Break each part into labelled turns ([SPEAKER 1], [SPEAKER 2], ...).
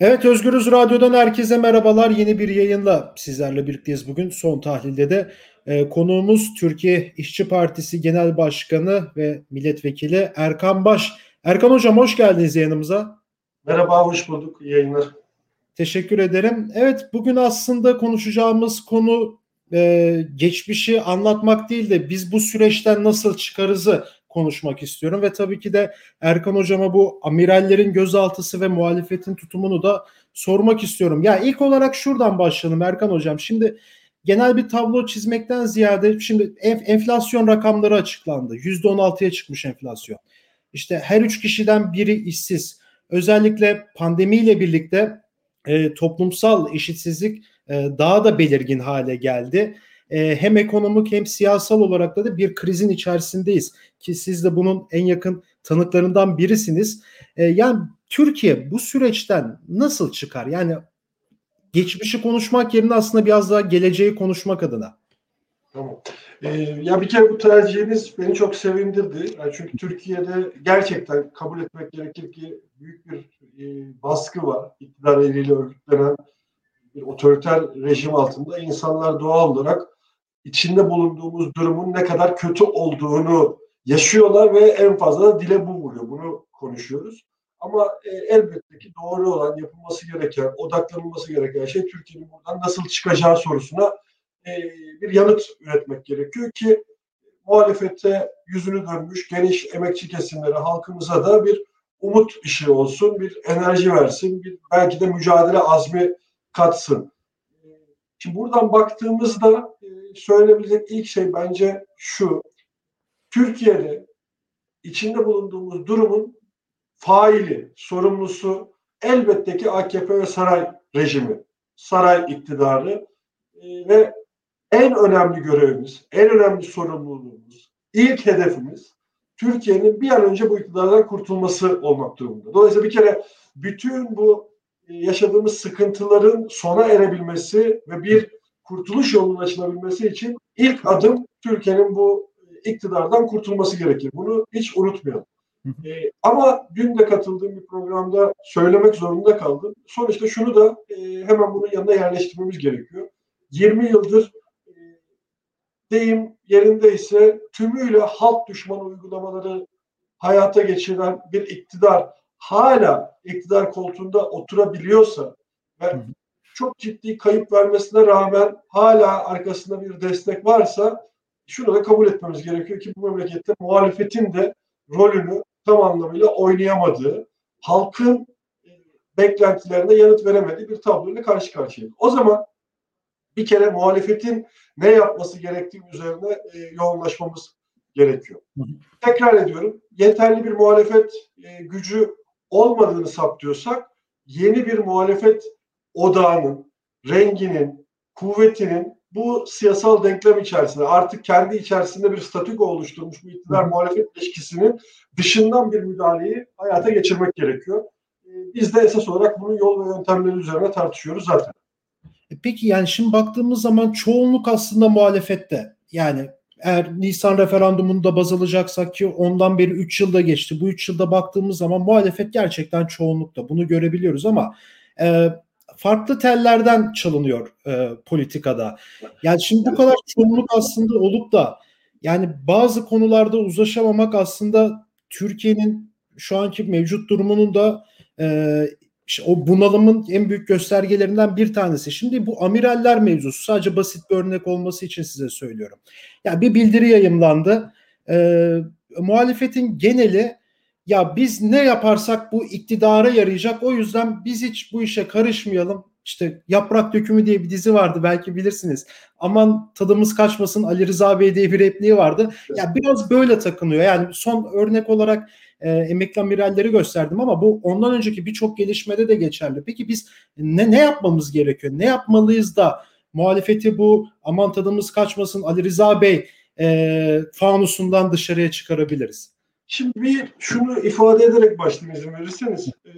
[SPEAKER 1] Evet Özgürüz Radyo'dan herkese merhabalar. Yeni bir yayınla sizlerle birlikteyiz bugün. Son tahlilde de e, konuğumuz Türkiye İşçi Partisi Genel Başkanı ve Milletvekili Erkan Baş. Erkan Hocam hoş geldiniz yayınımıza.
[SPEAKER 2] Merhaba, hoş bulduk. İyi yayınlar.
[SPEAKER 1] Teşekkür ederim. Evet bugün aslında konuşacağımız konu e, geçmişi anlatmak değil de biz bu süreçten nasıl çıkarızı konuşmak istiyorum ve tabii ki de Erkan hocama bu amirallerin gözaltısı ve muhalefetin tutumunu da sormak istiyorum. Ya ilk olarak şuradan başlayalım Erkan hocam. Şimdi genel bir tablo çizmekten ziyade şimdi enflasyon rakamları açıklandı. %16'ya çıkmış enflasyon. İşte her üç kişiden biri işsiz. Özellikle pandemiyle birlikte e, toplumsal eşitsizlik e, daha da belirgin hale geldi e, hem ekonomik hem siyasal olarak da, bir krizin içerisindeyiz ki siz de bunun en yakın tanıklarından birisiniz. E, yani Türkiye bu süreçten nasıl çıkar? Yani geçmişi konuşmak yerine aslında biraz daha geleceği konuşmak adına.
[SPEAKER 2] Tamam. Ee, ya bir kere bu tercihiniz beni çok sevindirdi. Yani çünkü Türkiye'de gerçekten kabul etmek gerekir ki büyük bir e, baskı var. İktidar eliyle örgütlenen bir otoriter rejim altında insanlar doğal olarak içinde bulunduğumuz durumun ne kadar kötü olduğunu yaşıyorlar ve en fazla da dile bu vuruyor. Bunu konuşuyoruz. Ama e, elbette ki doğru olan, yapılması gereken, odaklanılması gereken şey Türkiye'nin buradan nasıl çıkacağı sorusuna e, bir yanıt üretmek gerekiyor ki muhalefete yüzünü dönmüş geniş emekçi kesimlere, halkımıza da bir umut işi olsun, bir enerji versin, bir belki de mücadele azmi katsın. Şimdi buradan baktığımızda söylenebilecek ilk şey bence şu. Türkiye'de içinde bulunduğumuz durumun faili, sorumlusu elbette ki AKP ve saray rejimi, saray iktidarı e, ve en önemli görevimiz, en önemli sorumluluğumuz, ilk hedefimiz Türkiye'nin bir an önce bu iktidardan kurtulması olmak durumunda. Dolayısıyla bir kere bütün bu e, yaşadığımız sıkıntıların sona erebilmesi ve bir kurtuluş yolunun açılabilmesi için ilk adım Türkiye'nin bu iktidardan kurtulması gerekir. Bunu hiç unutmayalım. ee, ama dün de katıldığım bir programda söylemek zorunda kaldım. Sonuçta şunu da e, hemen bunun yanına yerleştirmemiz gerekiyor. 20 yıldır e, deyim yerindeyse tümüyle halk düşmanı uygulamaları hayata geçiren bir iktidar hala iktidar koltuğunda oturabiliyorsa ve çok ciddi kayıp vermesine rağmen hala arkasında bir destek varsa şunu da kabul etmemiz gerekiyor ki bu memlekette muhalefetin de rolünü tam anlamıyla oynayamadığı, halkın e, beklentilerine yanıt veremediği bir tabloyla karşı karşıyayız. O zaman bir kere muhalefetin ne yapması gerektiği üzerine e, yoğunlaşmamız gerekiyor. Tekrar ediyorum, yeterli bir muhalefet e, gücü olmadığını saptıyorsak yeni bir muhalefet odağının, renginin, kuvvetinin bu siyasal denklem içerisinde artık kendi içerisinde bir statüko oluşturmuş bu iktidar muhalefet ilişkisinin dışından bir müdahaleyi hayata geçirmek gerekiyor. Ee, biz de esas olarak bunun yol ve yöntemleri üzerine tartışıyoruz zaten.
[SPEAKER 1] E peki yani şimdi baktığımız zaman çoğunluk aslında muhalefette. Yani eğer Nisan referandumunda baz alacaksak ki ondan beri 3 yılda geçti. Bu 3 yılda baktığımız zaman muhalefet gerçekten çoğunlukta. Bunu görebiliyoruz ama e, farklı tellerden çalınıyor e, politikada. Yani şimdi bu kadar çoğunluk aslında olup da yani bazı konularda uzlaşamamak aslında Türkiye'nin şu anki mevcut durumunun da e, işte o bunalımın en büyük göstergelerinden bir tanesi. Şimdi bu amiraller mevzusu sadece basit bir örnek olması için size söylüyorum. Yani bir bildiri yayımlandı. E, muhalefetin geneli ya biz ne yaparsak bu iktidara yarayacak o yüzden biz hiç bu işe karışmayalım. İşte Yaprak Dökümü diye bir dizi vardı belki bilirsiniz. Aman tadımız kaçmasın Ali Rıza Bey diye bir repliği vardı. Ya biraz böyle takınıyor. Yani son örnek olarak e, emekli amiralleri gösterdim ama bu ondan önceki birçok gelişmede de geçerli. Peki biz ne ne yapmamız gerekiyor? Ne yapmalıyız da muhalefeti bu aman tadımız kaçmasın Ali Rıza Bey e, fanusundan dışarıya çıkarabiliriz?
[SPEAKER 2] Şimdi bir şunu ifade ederek başlayayım izin verirseniz. E,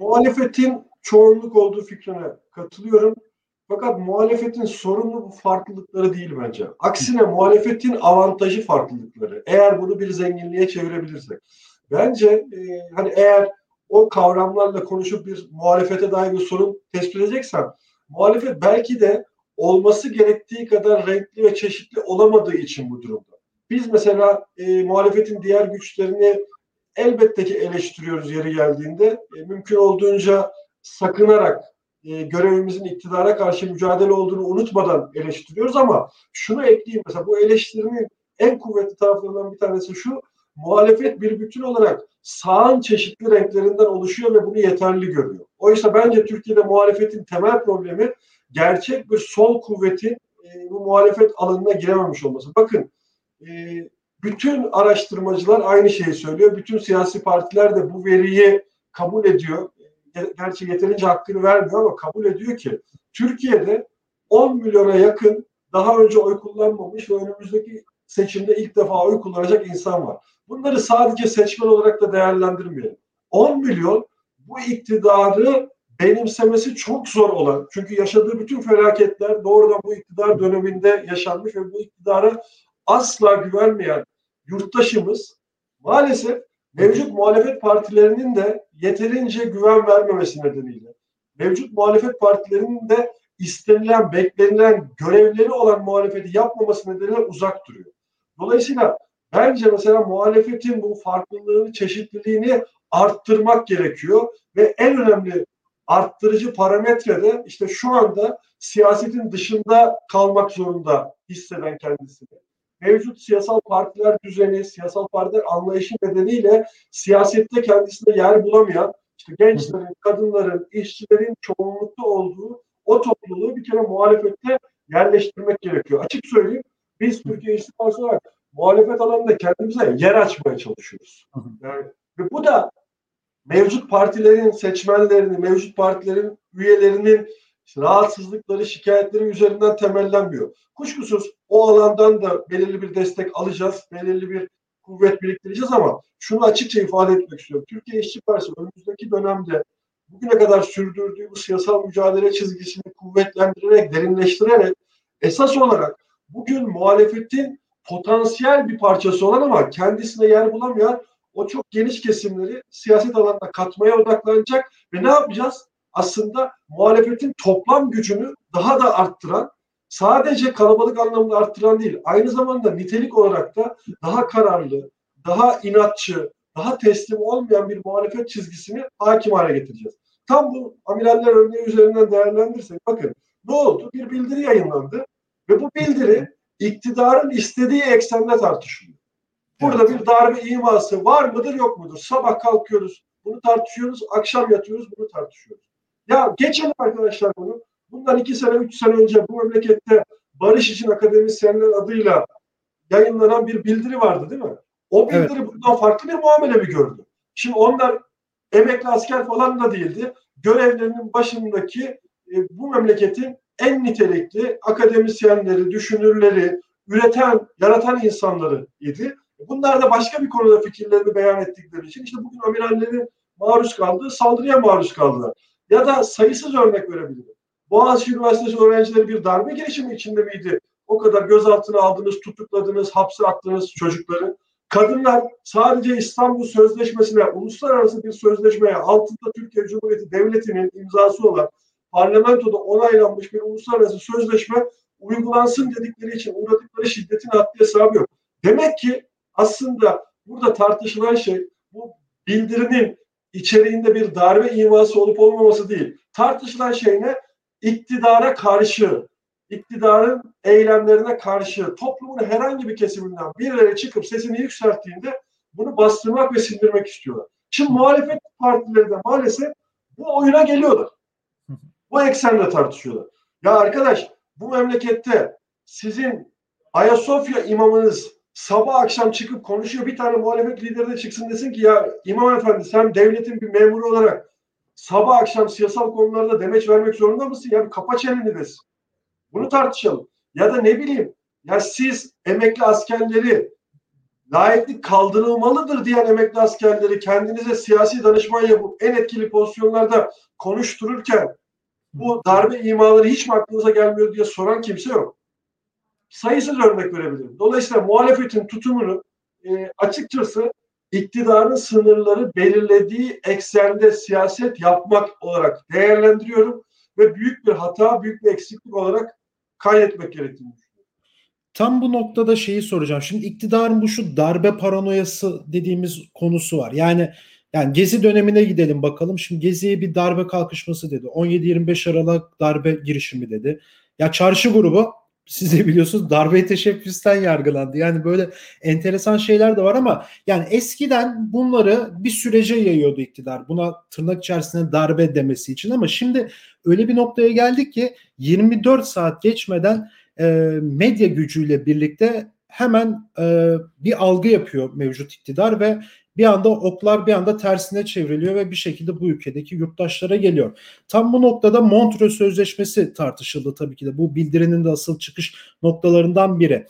[SPEAKER 2] muhalefetin çoğunluk olduğu fikrine katılıyorum. Fakat muhalefetin sorunu bu farklılıkları değil bence. Aksine muhalefetin avantajı farklılıkları. Eğer bunu bir zenginliğe çevirebilirsek. Bence e, hani eğer o kavramlarla konuşup bir muhalefete dair bir sorun tespit edeceksem muhalefet belki de olması gerektiği kadar renkli ve çeşitli olamadığı için bu durumda. Biz mesela e, muhalefetin diğer güçlerini elbette ki eleştiriyoruz yeri geldiğinde. E, mümkün olduğunca sakınarak e, görevimizin iktidara karşı mücadele olduğunu unutmadan eleştiriyoruz ama şunu ekleyeyim mesela bu eleştirinin en kuvvetli taraflarından bir tanesi şu muhalefet bir bütün olarak sağın çeşitli renklerinden oluşuyor ve bunu yeterli görüyor. Oysa bence Türkiye'de muhalefetin temel problemi gerçek bir sol kuvveti e, bu muhalefet alanına girememiş olması. Bakın e, bütün araştırmacılar aynı şeyi söylüyor. Bütün siyasi partiler de bu veriyi kabul ediyor. Gerçi yeterince hakkını vermiyor ama kabul ediyor ki Türkiye'de 10 milyona yakın daha önce oy kullanmamış ve önümüzdeki seçimde ilk defa oy kullanacak insan var. Bunları sadece seçmen olarak da değerlendirmeyelim. 10 milyon bu iktidarı benimsemesi çok zor olan çünkü yaşadığı bütün felaketler doğrudan bu iktidar döneminde yaşanmış ve bu iktidara asla güvenmeyen yurttaşımız maalesef mevcut muhalefet partilerinin de yeterince güven vermemesi nedeniyle mevcut muhalefet partilerinin de istenilen, beklenilen görevleri olan muhalefeti yapmaması nedeniyle uzak duruyor. Dolayısıyla bence mesela muhalefetin bu farklılığını, çeşitliliğini arttırmak gerekiyor ve en önemli arttırıcı parametre de işte şu anda siyasetin dışında kalmak zorunda hisseden kendisini. Mevcut siyasal partiler düzeni, siyasal partiler anlayışı nedeniyle siyasette kendisine yer bulamayan işte gençlerin, kadınların, işçilerin çoğunlukta olduğu o topluluğu bir kere muhalefette yerleştirmek gerekiyor. Açık söyleyeyim biz Türkiye İşçi Partisi olarak muhalefet alanında kendimize yer açmaya çalışıyoruz. Yani, ve bu da mevcut partilerin seçmenlerini, mevcut partilerin üyelerinin rahatsızlıkları, şikayetleri üzerinden temellenmiyor. Kuşkusuz o alandan da belirli bir destek alacağız, belirli bir kuvvet biriktireceğiz ama şunu açıkça ifade etmek istiyorum. Türkiye İşçi Partisi önümüzdeki dönemde bugüne kadar sürdürdüğü bu siyasal mücadele çizgisini kuvvetlendirerek, derinleştirerek esas olarak bugün muhalefetin potansiyel bir parçası olan ama kendisine yer bulamayan o çok geniş kesimleri siyaset alanına katmaya odaklanacak ve ne yapacağız? Aslında muhalefetin toplam gücünü daha da arttıran, sadece kalabalık anlamında arttıran değil, aynı zamanda nitelik olarak da daha kararlı, daha inatçı, daha teslim olmayan bir muhalefet çizgisini hakim hale getireceğiz. Tam bu amiraller örneği üzerinden değerlendirirsek bakın ne oldu? Bir bildiri yayınlandı ve bu bildiri iktidarın istediği eksende tartışılıyor. Burada evet. bir darbe iması var mıdır yok mudur? Sabah kalkıyoruz bunu tartışıyoruz, akşam yatıyoruz bunu tartışıyoruz. Ya geçelim arkadaşlar bunu. Bundan iki sene, üç sene önce bu memlekette Barış için Akademisyenler adıyla yayınlanan bir bildiri vardı değil mi? O bildiri evet. bundan farklı bir muamele mi gördü? Şimdi onlar emekli asker falan da değildi. Görevlerinin başındaki e, bu memleketin en nitelikli akademisyenleri, düşünürleri, üreten, yaratan insanları idi. Bunlar da başka bir konuda fikirlerini beyan ettikleri için işte bugün amirallerin maruz kaldığı saldırıya maruz kaldılar. Ya da sayısız örnek verebilirim. Boğaziçi Üniversitesi öğrencileri bir darbe girişimi içinde miydi? O kadar gözaltına aldınız, tutukladınız, hapse attınız çocukları. Kadınlar sadece İstanbul Sözleşmesi'ne, uluslararası bir sözleşmeye altında Türkiye Cumhuriyeti Devleti'nin imzası olan parlamentoda onaylanmış bir uluslararası sözleşme uygulansın dedikleri için uğradıkları şiddetin haddi hesabı yok. Demek ki aslında burada tartışılan şey bu bildirinin içeriğinde bir darbe iması olup olmaması değil. Tartışılan şey ne? İktidara karşı, iktidarın eylemlerine karşı toplumun herhangi bir kesiminden birileri çıkıp sesini yükselttiğinde bunu bastırmak ve sindirmek istiyorlar. Şimdi muhalefet partileri de maalesef bu oyuna geliyorlar. Bu eksenle tartışıyorlar. Ya arkadaş bu memlekette sizin Ayasofya imamınız sabah akşam çıkıp konuşuyor. Bir tane muhalefet lideri de çıksın desin ki ya imam efendi sen devletin bir memuru olarak sabah akşam siyasal konularda demeç vermek zorunda mısın? Ya bir kapa çeneni desin. Bunu tartışalım. Ya da ne bileyim ya siz emekli askerleri layıklık kaldırılmalıdır diyen emekli askerleri kendinize siyasi danışman yapıp en etkili pozisyonlarda konuştururken bu darbe imaları hiç mi aklınıza gelmiyor diye soran kimse yok. Sayısız örnek verebilirim. Dolayısıyla muhalefetin tutumunu e, açıkçası iktidarın sınırları belirlediği eksende siyaset yapmak olarak değerlendiriyorum ve büyük bir hata, büyük bir eksiklik olarak kaydetmek gerektiğini
[SPEAKER 1] Tam bu noktada şeyi soracağım. Şimdi iktidarın bu şu darbe paranoyası dediğimiz konusu var. Yani yani Gezi dönemine gidelim bakalım. Şimdi Gezi'ye bir darbe kalkışması dedi. 17-25 Aralık darbe girişimi dedi. Ya çarşı grubu siz de biliyorsunuz darbe teşebbüsten yargılandı. Yani böyle enteresan şeyler de var ama yani eskiden bunları bir sürece yayıyordu iktidar. Buna tırnak içerisinde darbe demesi için ama şimdi öyle bir noktaya geldik ki 24 saat geçmeden e, medya gücüyle birlikte hemen e, bir algı yapıyor mevcut iktidar ve bir anda oklar bir anda tersine çevriliyor ve bir şekilde bu ülkedeki yurttaşlara geliyor. Tam bu noktada Montreux Sözleşmesi tartışıldı tabii ki de. Bu bildirinin de asıl çıkış noktalarından biri.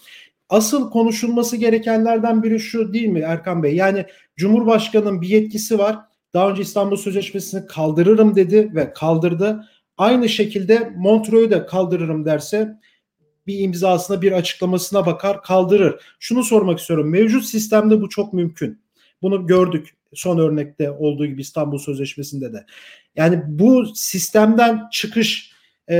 [SPEAKER 1] Asıl konuşulması gerekenlerden biri şu değil mi Erkan Bey? Yani Cumhurbaşkanı'nın bir yetkisi var. Daha önce İstanbul Sözleşmesi'ni kaldırırım dedi ve kaldırdı. Aynı şekilde Montreux'u da kaldırırım derse bir imzasına bir açıklamasına bakar kaldırır. Şunu sormak istiyorum. Mevcut sistemde bu çok mümkün. Bunu gördük son örnekte olduğu gibi İstanbul Sözleşmesi'nde de. Yani bu sistemden çıkış e,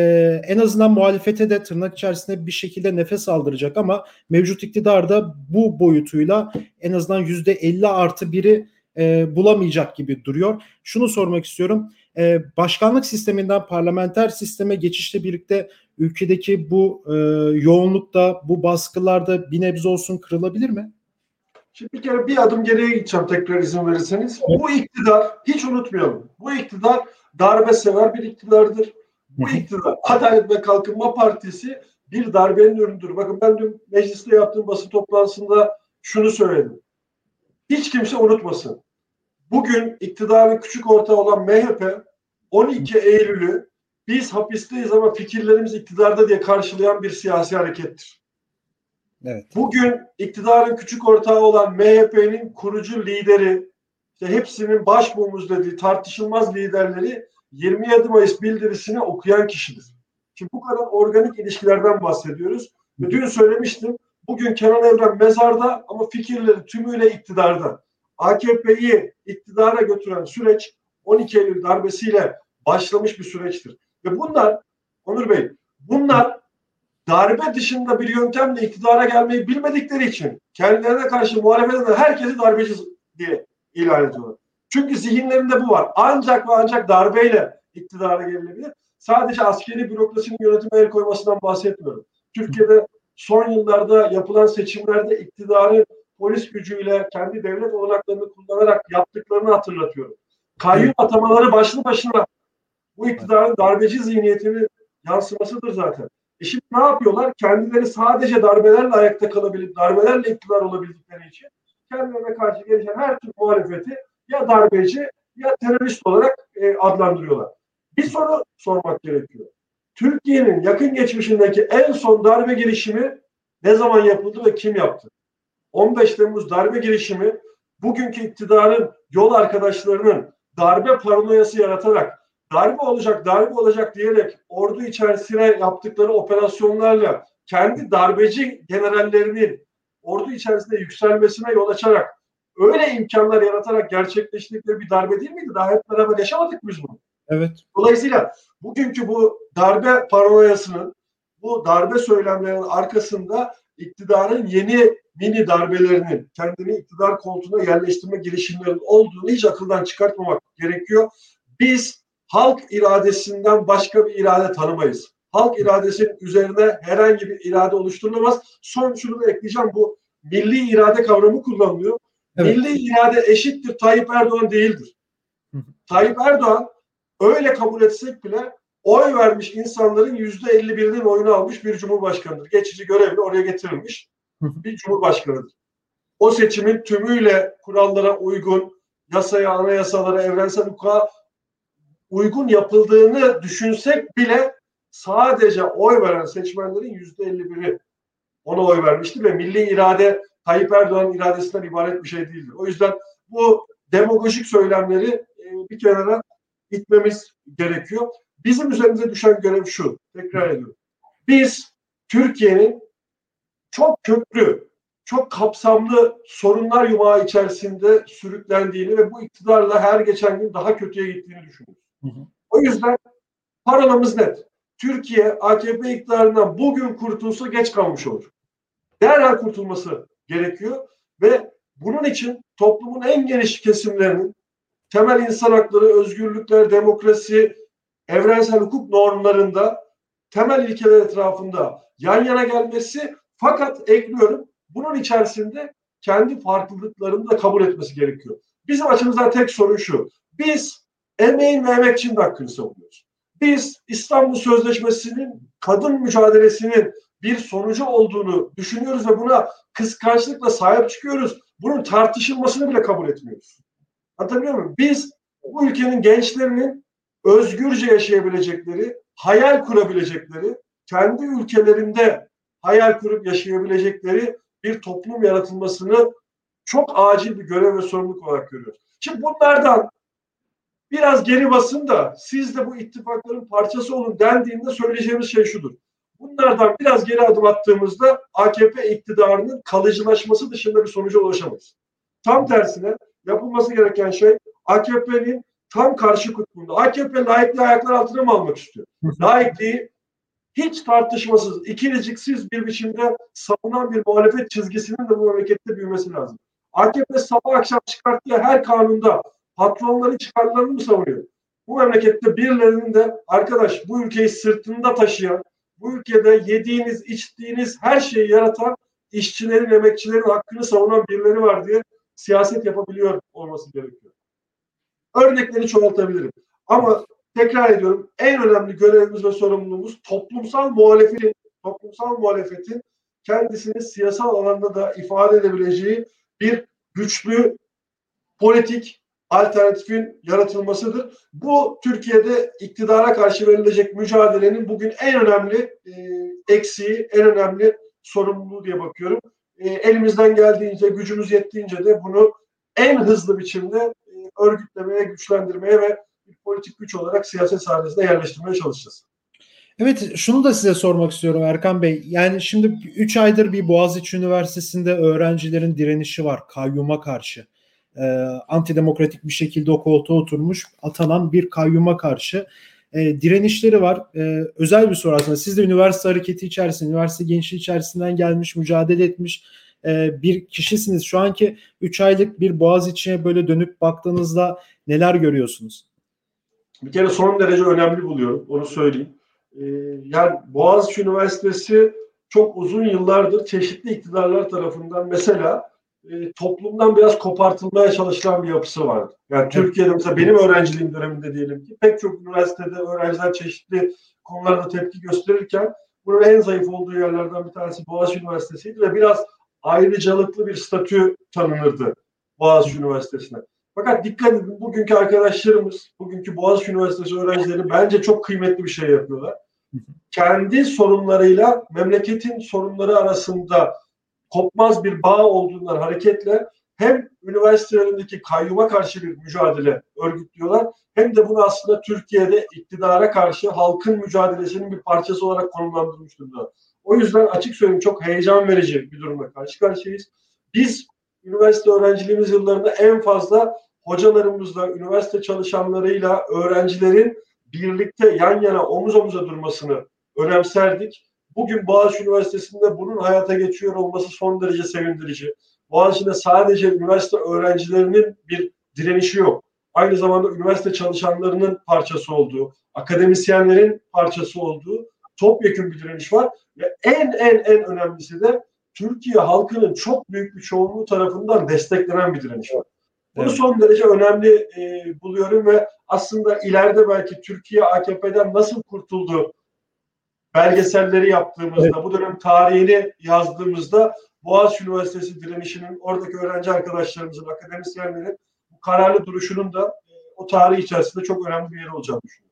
[SPEAKER 1] en azından muhalefete de tırnak içerisinde bir şekilde nefes aldıracak ama mevcut iktidar da bu boyutuyla en azından yüzde 50 artı biri e, bulamayacak gibi duruyor. Şunu sormak istiyorum. E, başkanlık sisteminden parlamenter sisteme geçişle birlikte ülkedeki bu e, yoğunlukta, bu baskılarda bir nebze olsun kırılabilir mi?
[SPEAKER 2] Şimdi bir kere bir adım geriye gideceğim tekrar izin verirseniz. Bu iktidar hiç unutmayalım. Bu iktidar darbe sever bir iktidardır. Bu iktidar Adalet ve Kalkınma Partisi bir darbenin ürünüdür. Bakın ben dün mecliste yaptığım basın toplantısında şunu söyledim. Hiç kimse unutmasın. Bugün iktidarın küçük ortağı olan MHP 12 Eylül'ü biz hapisteyiz ama fikirlerimiz iktidarda diye karşılayan bir siyasi harekettir. Evet. Bugün iktidarın küçük ortağı olan MHP'nin kurucu lideri, işte hepsinin başbuğumuz dediği tartışılmaz liderleri 27 Mayıs bildirisini okuyan kişidir. Şimdi bu kadar organik ilişkilerden bahsediyoruz. Ve dün söylemiştim, bugün Kenan Evren mezarda ama fikirleri tümüyle iktidarda. AKP'yi iktidara götüren süreç 12 Eylül darbesiyle başlamış bir süreçtir. Ve bunlar, Onur Bey, bunlar darbe dışında bir yöntemle iktidara gelmeyi bilmedikleri için kendilerine karşı muhalefet eden herkesi darbeci diye ilan ediyorlar. Çünkü zihinlerinde bu var. Ancak ve ancak darbeyle iktidara gelinebilir. Sadece askeri bürokrasinin yönetime el koymasından bahsetmiyorum. Türkiye'de son yıllarda yapılan seçimlerde iktidarı polis gücüyle kendi devlet olanaklarını kullanarak yaptıklarını hatırlatıyorum. Kayyum atamaları başlı başına bu iktidarın darbeci zihniyetini yansımasıdır zaten. E şimdi ne yapıyorlar? Kendileri sadece darbelerle ayakta kalabilip, darbelerle iktidar olabildikleri için kendilerine karşı gelişen her tür muhalefeti ya darbeci ya terörist olarak e, adlandırıyorlar. Bir soru sormak gerekiyor. Türkiye'nin yakın geçmişindeki en son darbe girişimi ne zaman yapıldı ve kim yaptı? 15 Temmuz darbe girişimi bugünkü iktidarın yol arkadaşlarının darbe paranoyası yaratarak darbe olacak, darbe olacak diyerek ordu içerisine yaptıkları operasyonlarla kendi darbeci generallerinin ordu içerisinde yükselmesine yol açarak öyle imkanlar yaratarak gerçekleştirdikleri bir darbe değil miydi? Daha hep beraber yaşamadık biz bunu.
[SPEAKER 1] Evet.
[SPEAKER 2] Dolayısıyla bugünkü bu darbe paranoyasının, bu darbe söylemlerinin arkasında iktidarın yeni mini darbelerinin kendini iktidar koltuğuna yerleştirme girişimlerinin olduğunu hiç akıldan çıkartmamak gerekiyor. Biz halk iradesinden başka bir irade tanımayız. Halk iradesinin üzerine herhangi bir irade oluşturulamaz. Son şunu da ekleyeceğim bu milli irade kavramı kullanılıyor. Evet. Milli irade eşittir Tayyip Erdoğan değildir. Tayyip Erdoğan öyle kabul etsek bile oy vermiş insanların yüzde elli birinin oyunu almış bir cumhurbaşkanıdır. Geçici görevle oraya getirilmiş bir cumhurbaşkanıdır. O seçimin tümüyle kurallara uygun, yasaya, anayasalara, evrensel hukuka uygun yapıldığını düşünsek bile sadece oy veren seçmenlerin yüzde elli biri ona oy vermişti ve milli irade Tayyip Erdoğan'ın iradesinden ibaret bir şey değildir. O yüzden bu demagojik söylemleri e, bir kenara itmemiz gerekiyor. Bizim üzerimize düşen görev şu, tekrar ediyorum. Biz Türkiye'nin çok köklü çok kapsamlı sorunlar yumağı içerisinde sürüklendiğini ve bu iktidarla her geçen gün daha kötüye gittiğini düşünüyoruz. Hı hı. O yüzden parolamız net. Türkiye AKP iktidarından bugün kurtulsa geç kalmış olur. Derhal kurtulması gerekiyor ve bunun için toplumun en geniş kesimlerinin temel insan hakları, özgürlükler, demokrasi, evrensel hukuk normlarında temel ilkeler etrafında yan yana gelmesi fakat ekliyorum bunun içerisinde kendi farklılıklarını da kabul etmesi gerekiyor. Bizim açımızdan tek sorun şu. Biz emeğin ve emekçinin hakkını savunuyoruz. Biz İstanbul Sözleşmesi'nin kadın mücadelesinin bir sonucu olduğunu düşünüyoruz ve buna kıskançlıkla sahip çıkıyoruz. Bunun tartışılmasını bile kabul etmiyoruz. Anlatabiliyor muyum? Biz bu ülkenin gençlerinin özgürce yaşayabilecekleri, hayal kurabilecekleri, kendi ülkelerinde hayal kurup yaşayabilecekleri bir toplum yaratılmasını çok acil bir görev ve sorumluluk olarak görüyoruz. Şimdi bunlardan biraz geri basın da siz de bu ittifakların parçası olun dendiğinde söyleyeceğimiz şey şudur. Bunlardan biraz geri adım attığımızda AKP iktidarının kalıcılaşması dışında bir sonuca ulaşamayız. Tam tersine yapılması gereken şey AKP'nin tam karşı kutbunda. AKP layıklığı ayaklar altına mı almak istiyor? Layıklığı hiç tartışmasız, ikiliciksiz bir biçimde savunan bir muhalefet çizgisinin de bu memlekette büyümesi lazım. AKP sabah akşam çıkarttığı her kanunda patronların çıkarlarını mı savunuyor? Bu memlekette birilerinin de arkadaş bu ülkeyi sırtında taşıyan, bu ülkede yediğiniz, içtiğiniz her şeyi yaratan işçilerin, emekçilerin hakkını savunan birileri var diye siyaset yapabiliyor olması gerekiyor. Örnekleri çoğaltabilirim. Ama tekrar ediyorum en önemli görevimiz ve sorumluluğumuz toplumsal muhalefetin toplumsal muhalefetin kendisini siyasal alanda da ifade edebileceği bir güçlü politik alternatifin yaratılmasıdır. Bu Türkiye'de iktidara karşı verilecek mücadelenin bugün en önemli e, eksiği, en önemli sorumluluğu diye bakıyorum. E, elimizden geldiğince, gücümüz yettiğince de bunu en hızlı biçimde e, örgütlemeye, güçlendirmeye ve bir politik güç olarak siyaset sahnesine yerleştirmeye çalışacağız.
[SPEAKER 1] Evet şunu da size sormak istiyorum Erkan Bey. Yani şimdi 3 aydır bir Boğaziçi Üniversitesi'nde öğrencilerin direnişi var kayyuma karşı. Ee, antidemokratik bir şekilde o koltuğa oturmuş atanan bir kayyuma karşı e, direnişleri var. E, özel bir soru aslında. Siz de üniversite hareketi içerisinde, üniversite gençliği içerisinden gelmiş, mücadele etmiş e, bir kişisiniz. Şu anki 3 aylık bir Boğaziçi'ne böyle dönüp baktığınızda neler görüyorsunuz?
[SPEAKER 2] Bir kere son derece önemli buluyorum. Onu söyleyeyim. Ee, yani Boğaziçi Üniversitesi çok uzun yıllardır çeşitli iktidarlar tarafından mesela e, toplumdan biraz kopartılmaya çalışılan bir yapısı vardı. Yani Türkiye'de mesela benim öğrenciliğim döneminde diyelim ki pek çok üniversitede öğrenciler çeşitli konularda tepki gösterirken bunun en zayıf olduğu yerlerden bir tanesi Boğaziçi Üniversitesi'ydi ve biraz ayrıcalıklı bir statü tanınırdı Boğaziçi Üniversitesi'ne. Fakat dikkat edin bugünkü arkadaşlarımız, bugünkü Boğaziçi Üniversitesi öğrencileri bence çok kıymetli bir şey yapıyorlar. Kendi sorunlarıyla memleketin sorunları arasında kopmaz bir bağ olduğundan hareketle hem üniversitelerindeki kayyuma karşı bir mücadele örgütlüyorlar hem de bunu aslında Türkiye'de iktidara karşı halkın mücadelesinin bir parçası olarak konumlandırmış durumda. O yüzden açık söyleyeyim çok heyecan verici bir durumla karşı karşıyayız. Biz üniversite öğrenciliğimiz yıllarında en fazla hocalarımızla, üniversite çalışanlarıyla öğrencilerin birlikte yan yana omuz omuza durmasını önemserdik. Bugün Boğaziçi Üniversitesi'nde bunun hayata geçiyor olması son derece sevindirici. Boğaziçi'nde sadece üniversite öğrencilerinin bir direnişi yok. Aynı zamanda üniversite çalışanlarının parçası olduğu, akademisyenlerin parçası olduğu topyekun bir direniş var. Ve en en en önemlisi de Türkiye halkının çok büyük bir çoğunluğu tarafından desteklenen bir direniş var. Bunu evet. son derece önemli e, buluyorum ve aslında ileride belki Türkiye AKP'den nasıl kurtuldu belgeselleri yaptığımızda, evet. bu dönem tarihini yazdığımızda Boğaziçi Üniversitesi direnişinin, oradaki öğrenci arkadaşlarımızın, akademisyenlerin bu kararlı duruşunun da e, o tarih içerisinde çok önemli bir yeri olacağını düşünüyorum.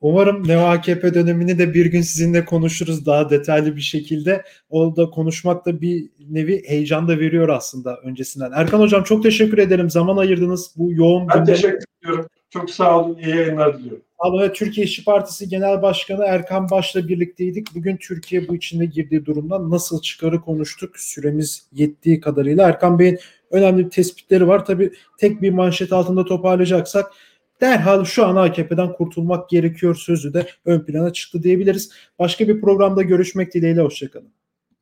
[SPEAKER 1] Umarım Neo AKP dönemini de bir gün sizinle konuşuruz daha detaylı bir şekilde. O da konuşmak da bir nevi heyecan da veriyor aslında öncesinden. Erkan Hocam çok teşekkür ederim. Zaman ayırdınız bu yoğun
[SPEAKER 2] Ben teşekkür ediyorum. Çok sağ olun. İyi yayınlar diliyorum.
[SPEAKER 1] Ama Türkiye İşçi Partisi Genel Başkanı Erkan Baş'la birlikteydik. Bugün Türkiye bu içinde girdiği durumdan nasıl çıkarı konuştuk. Süremiz yettiği kadarıyla. Erkan Bey'in önemli tespitleri var. Tabii tek bir manşet altında toparlayacaksak derhal şu an AKP'den kurtulmak gerekiyor sözü de ön plana çıktı diyebiliriz. Başka bir programda görüşmek dileğiyle. Hoşçakalın.